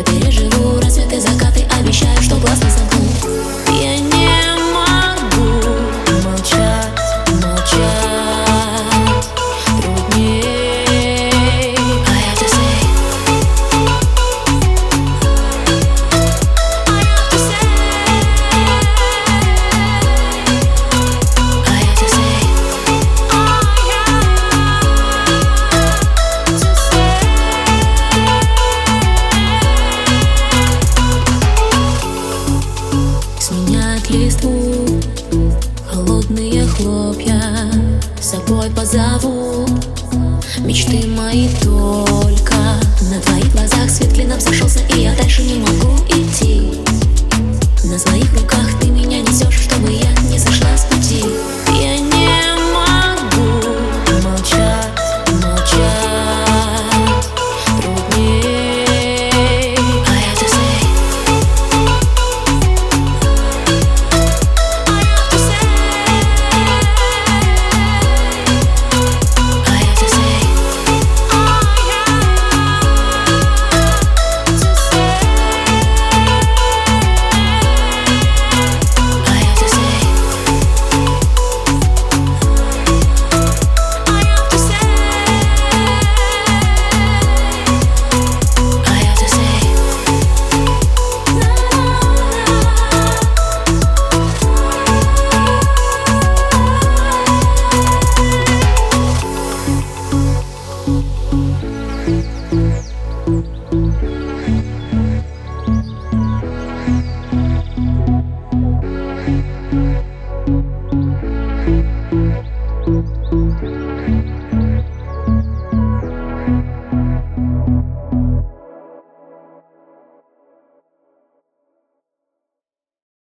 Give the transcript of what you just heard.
я пережил листву Холодные хлопья с собой позову. Мечты мои только На твоих глазах. Свет клином сошелся И я дальше не могу, и